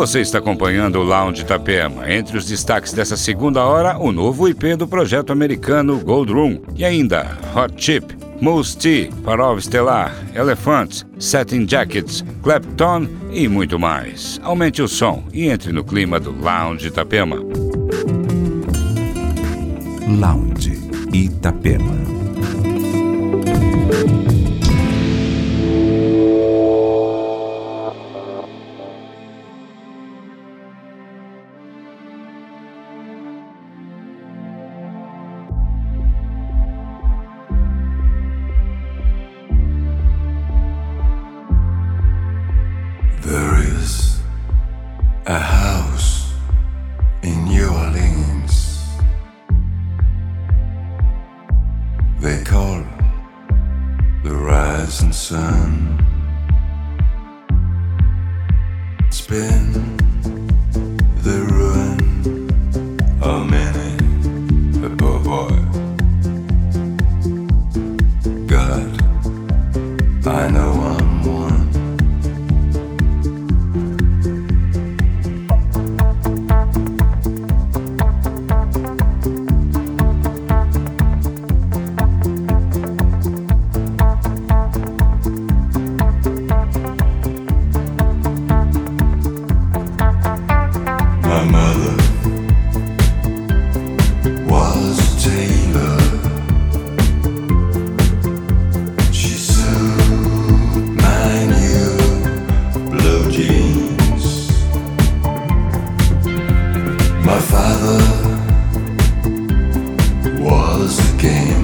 Você está acompanhando o Lounge Itapema. Entre os destaques dessa segunda hora, o novo IP do projeto americano Gold Room e ainda Hot Chip, Moose Tea, Parov Stellar, Elephants, Satin Jackets, Clapton e muito mais. Aumente o som e entre no clima do Lounge Itapema. Lounge Itapema.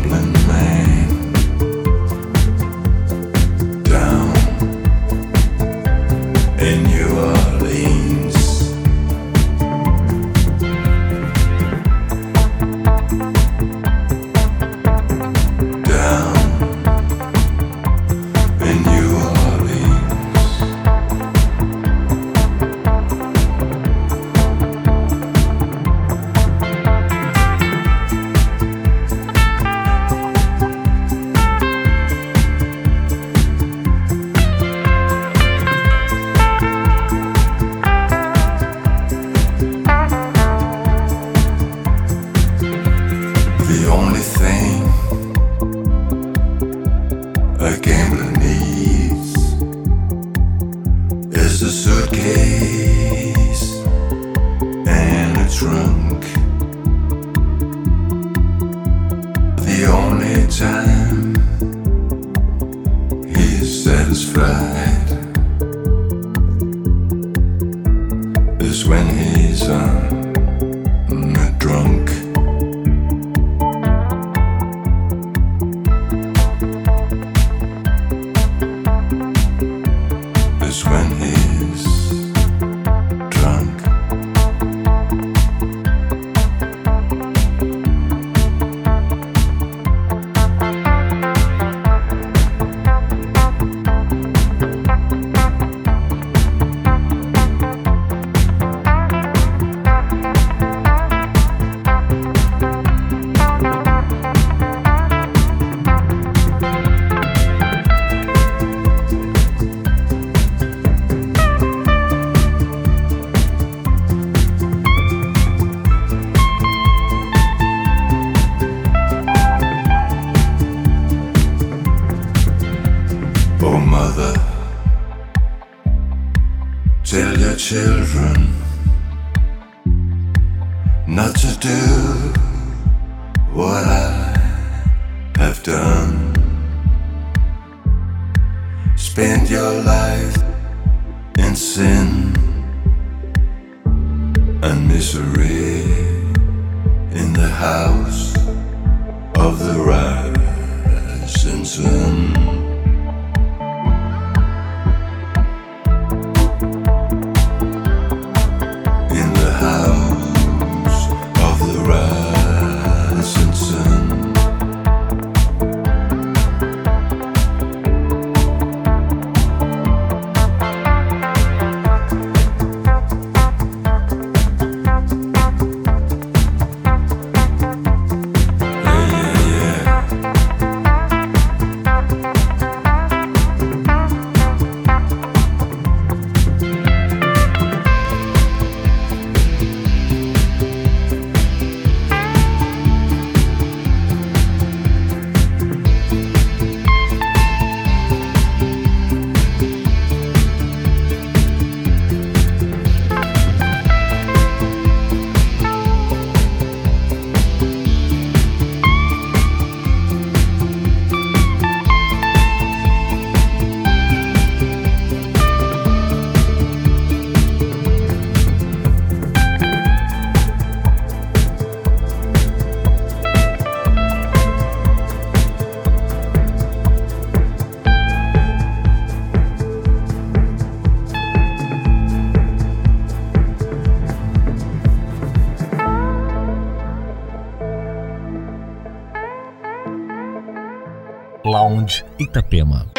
The man. Tell your children not to do what I have done. Spend your life in sin and misery in the house of the rising sun. Lounge Itapema.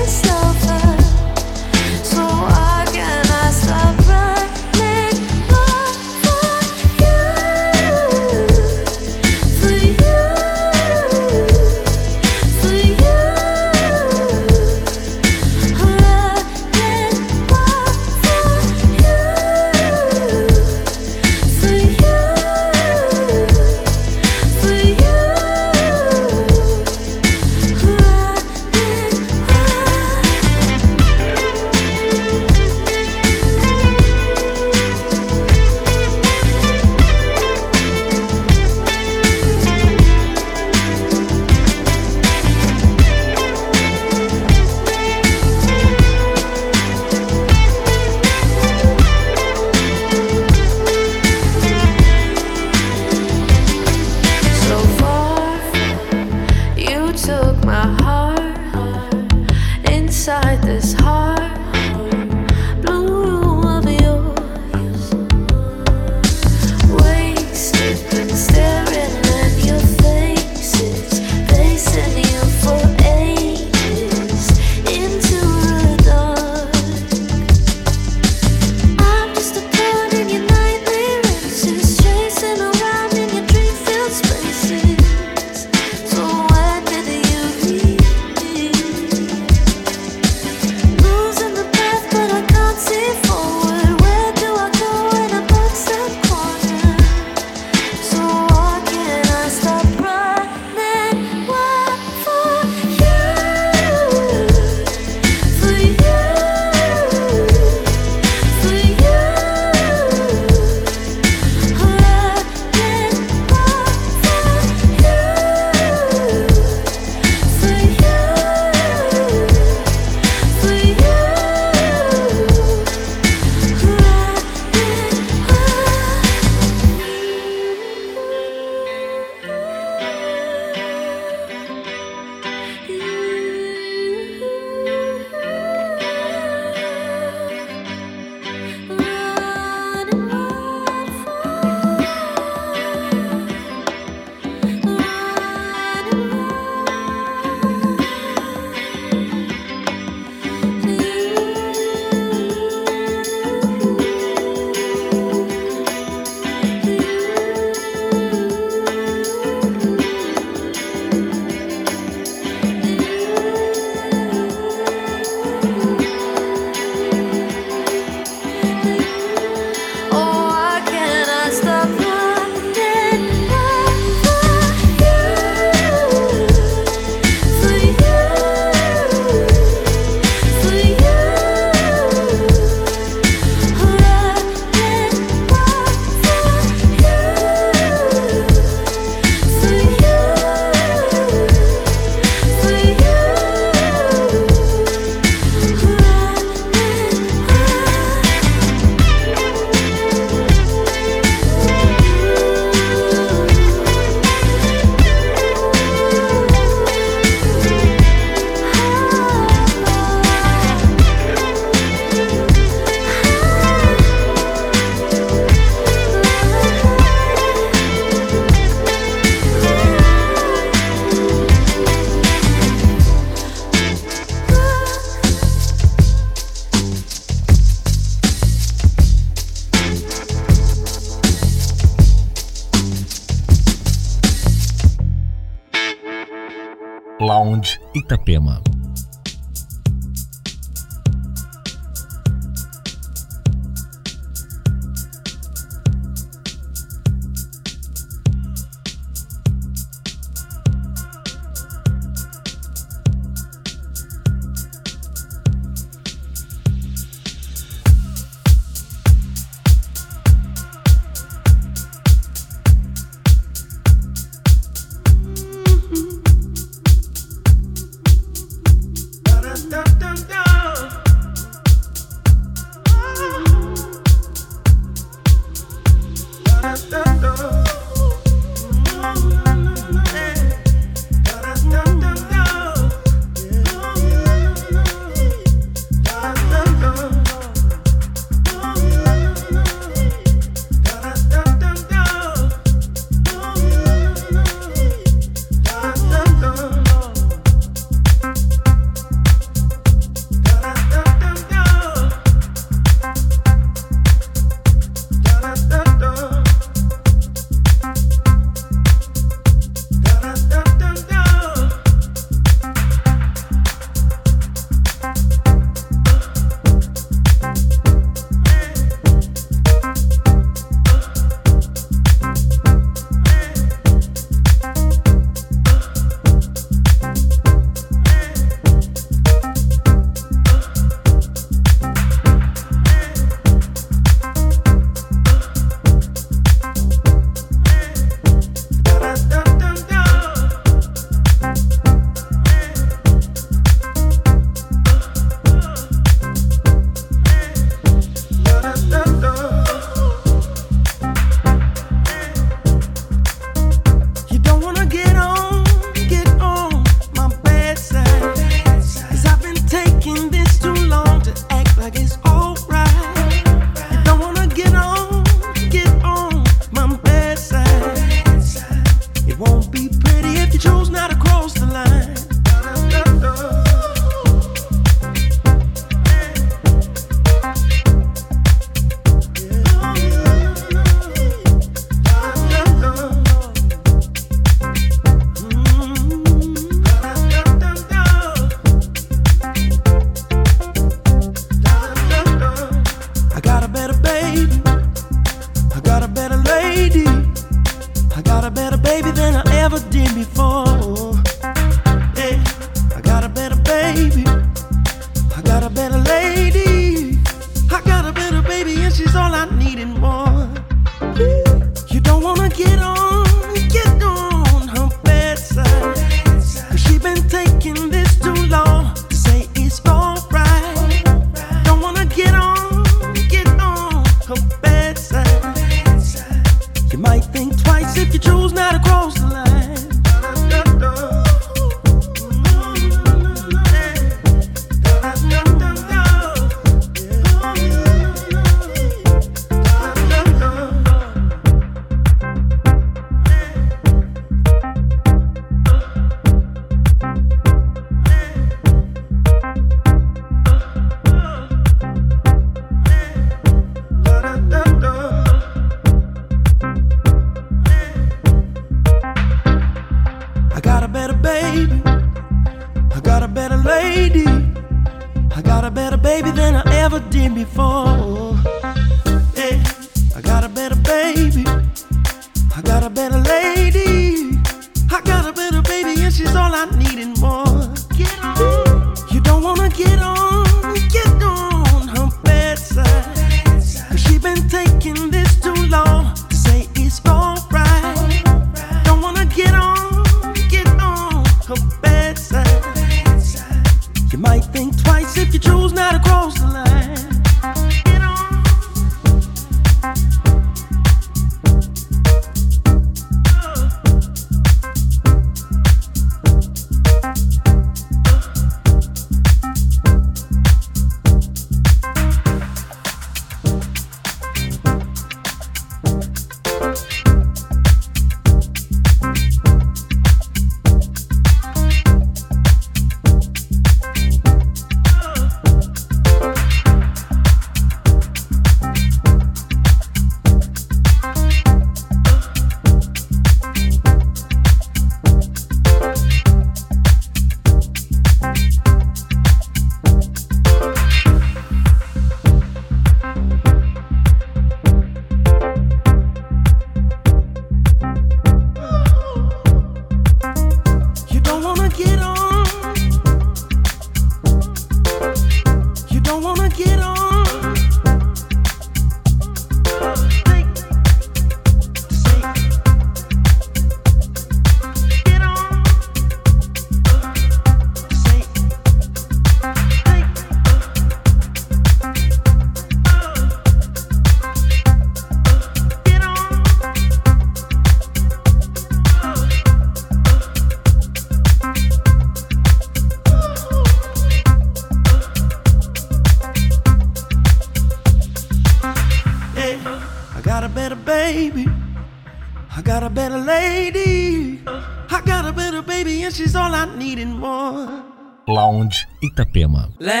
time. Let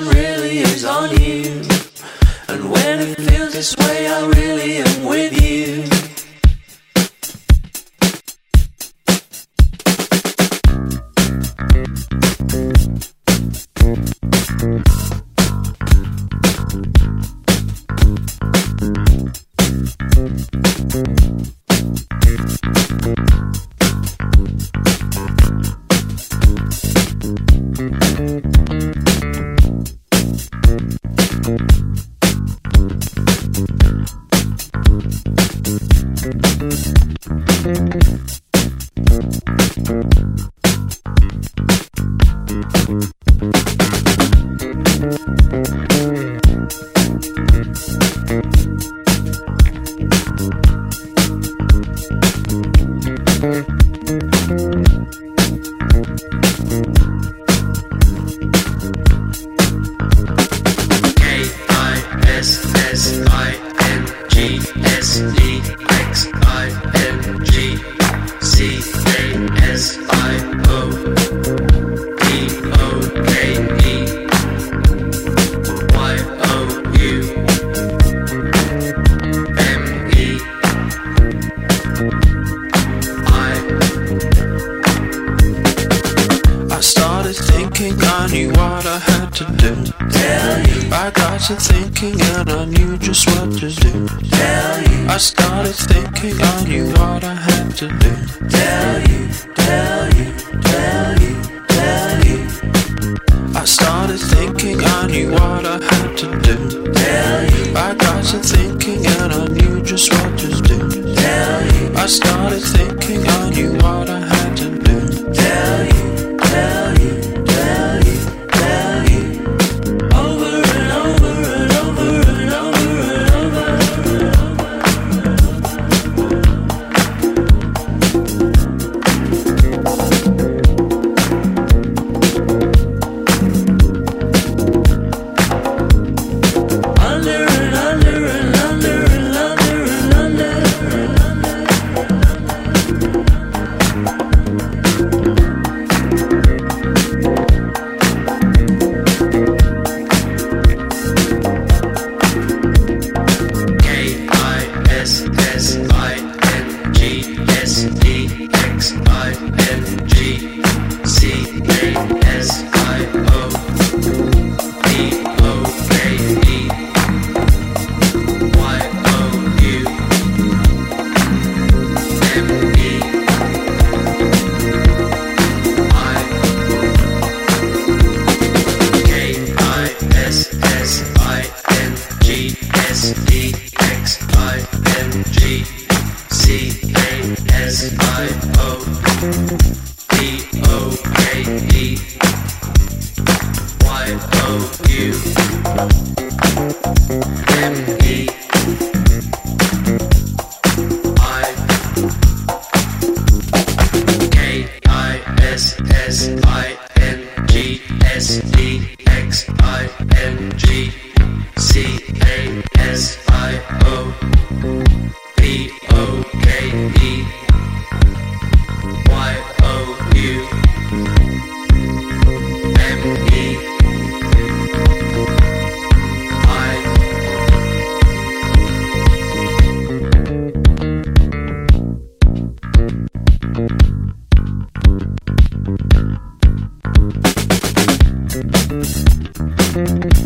really is on you. And when it feels this way, Mm-hmm.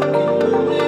looking for me.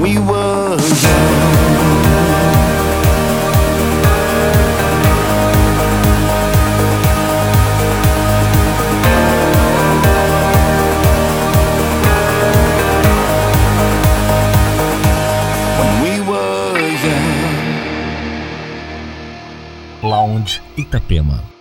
we were. Lounge Itapema.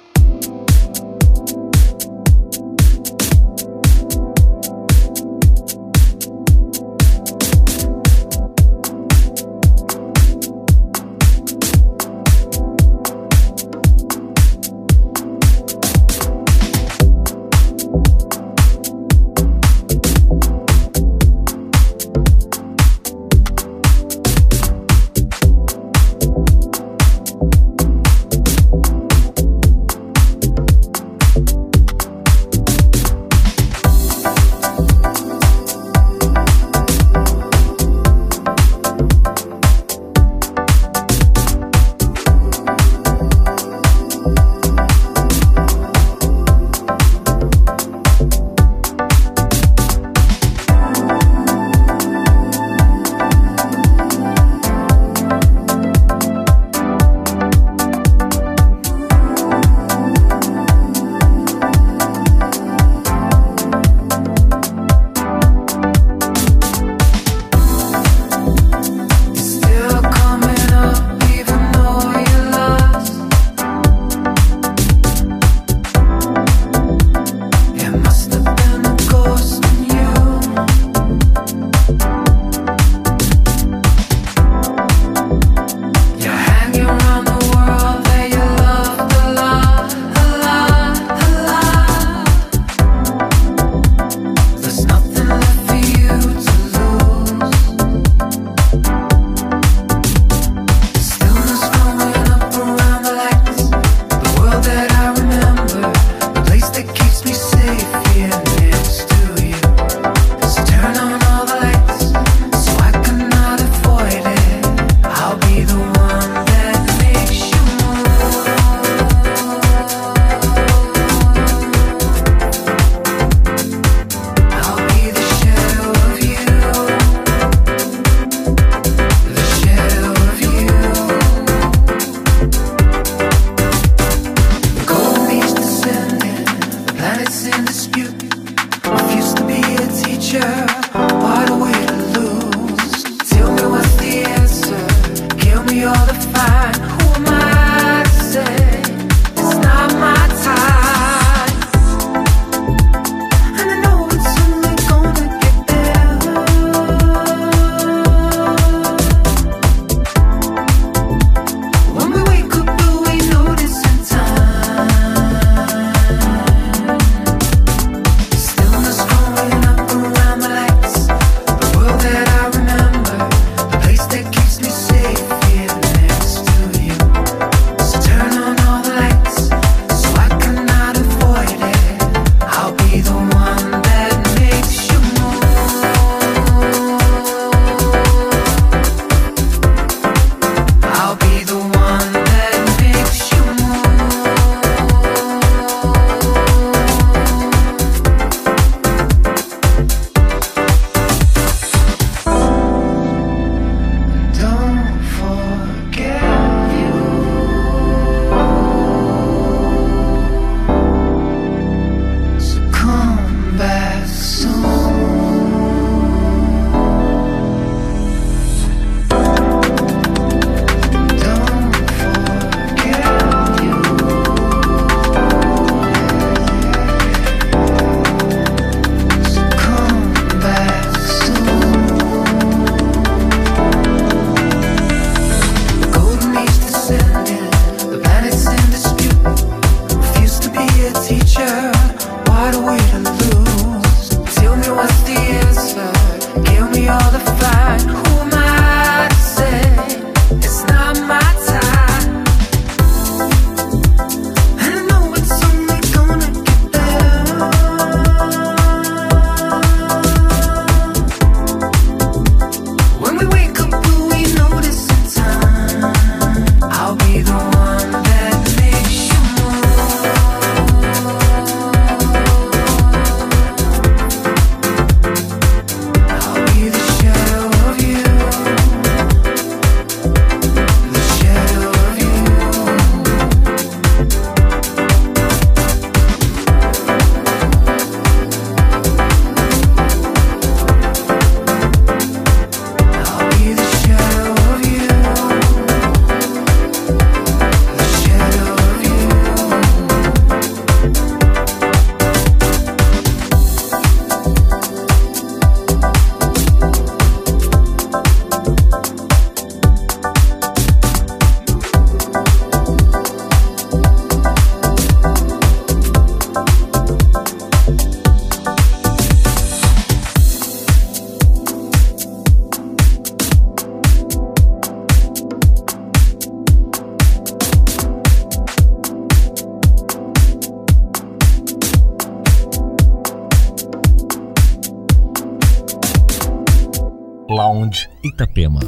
Lounge Itapema.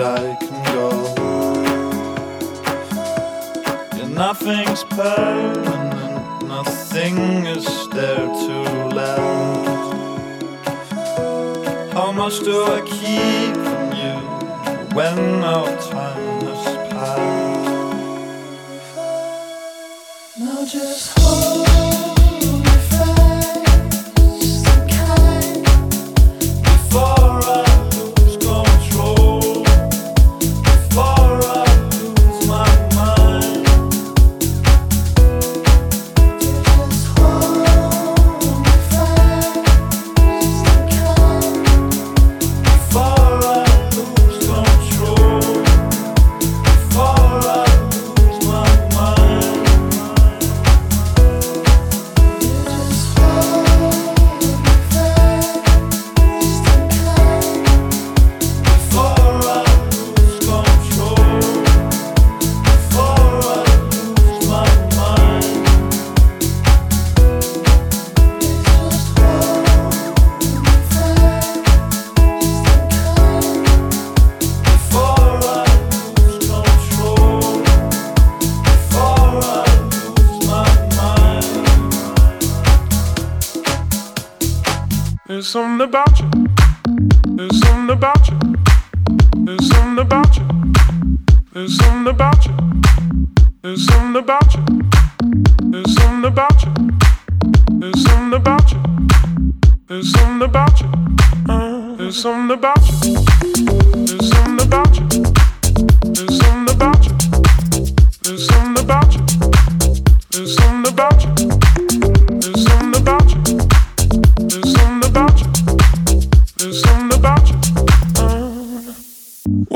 I can go. Yeah, nothing's permanent, nothing is there to last. How much do I keep from you when our time has passed? Now just. about you.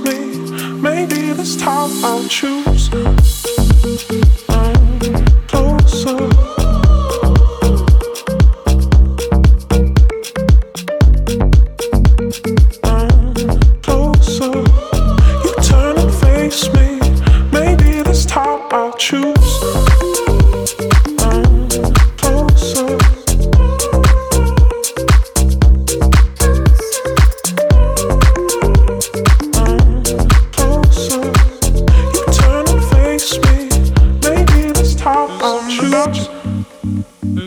me. Maybe this time I'll choose. Closer.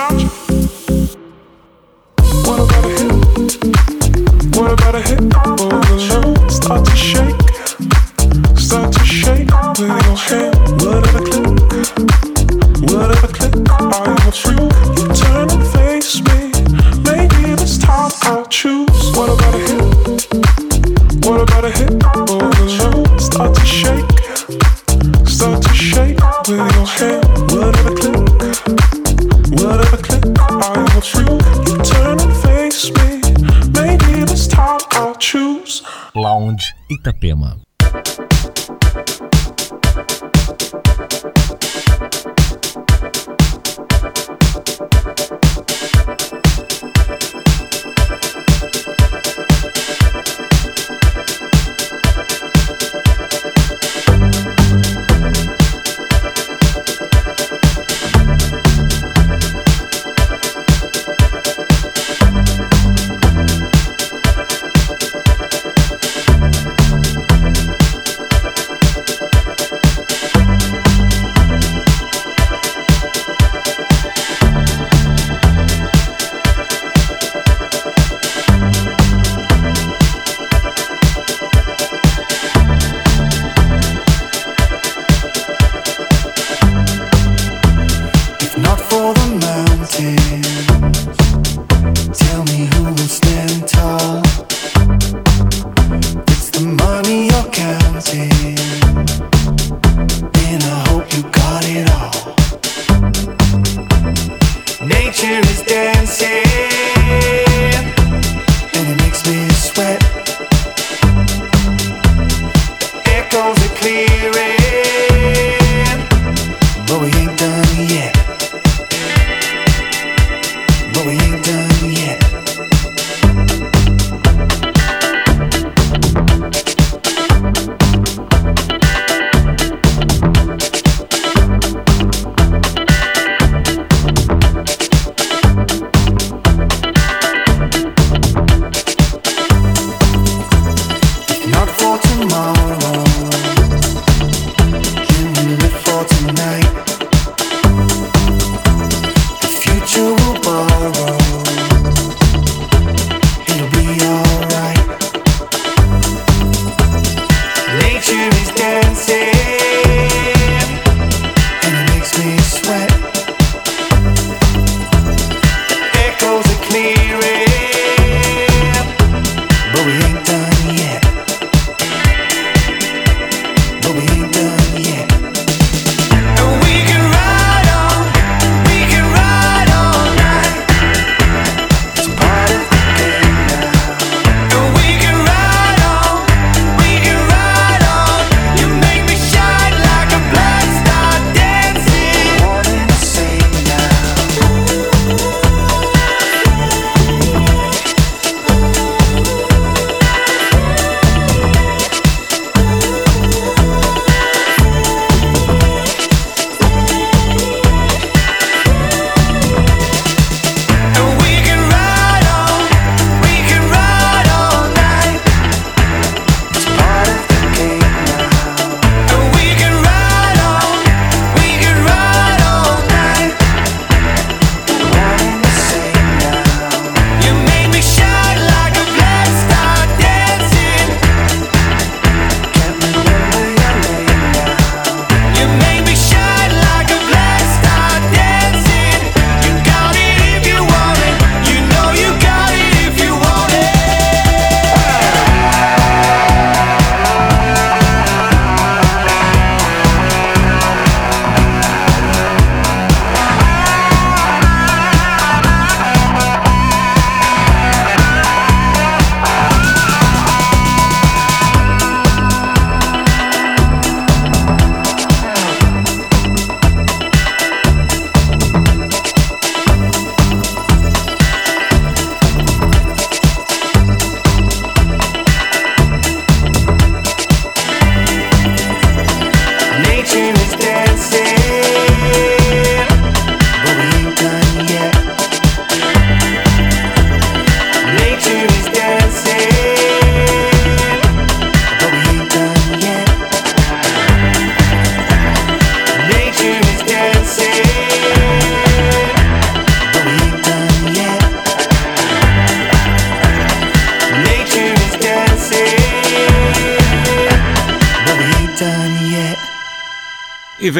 About. What about a hit? What about a hit? Oh, the love start to shake, start to shake with your hand. Whatever click, whatever click, I am a freak. You turn and face me. Maybe this time I'll choose. What about a hit? Itapema.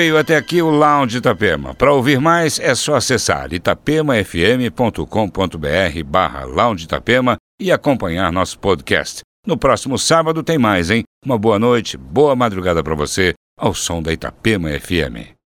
Veio até aqui o Lounge Itapema. Para ouvir mais, é só acessar itapemafm.com.br barra Lounge Itapema e acompanhar nosso podcast. No próximo sábado tem mais, hein? Uma boa noite, boa madrugada para você, ao som da Itapema FM.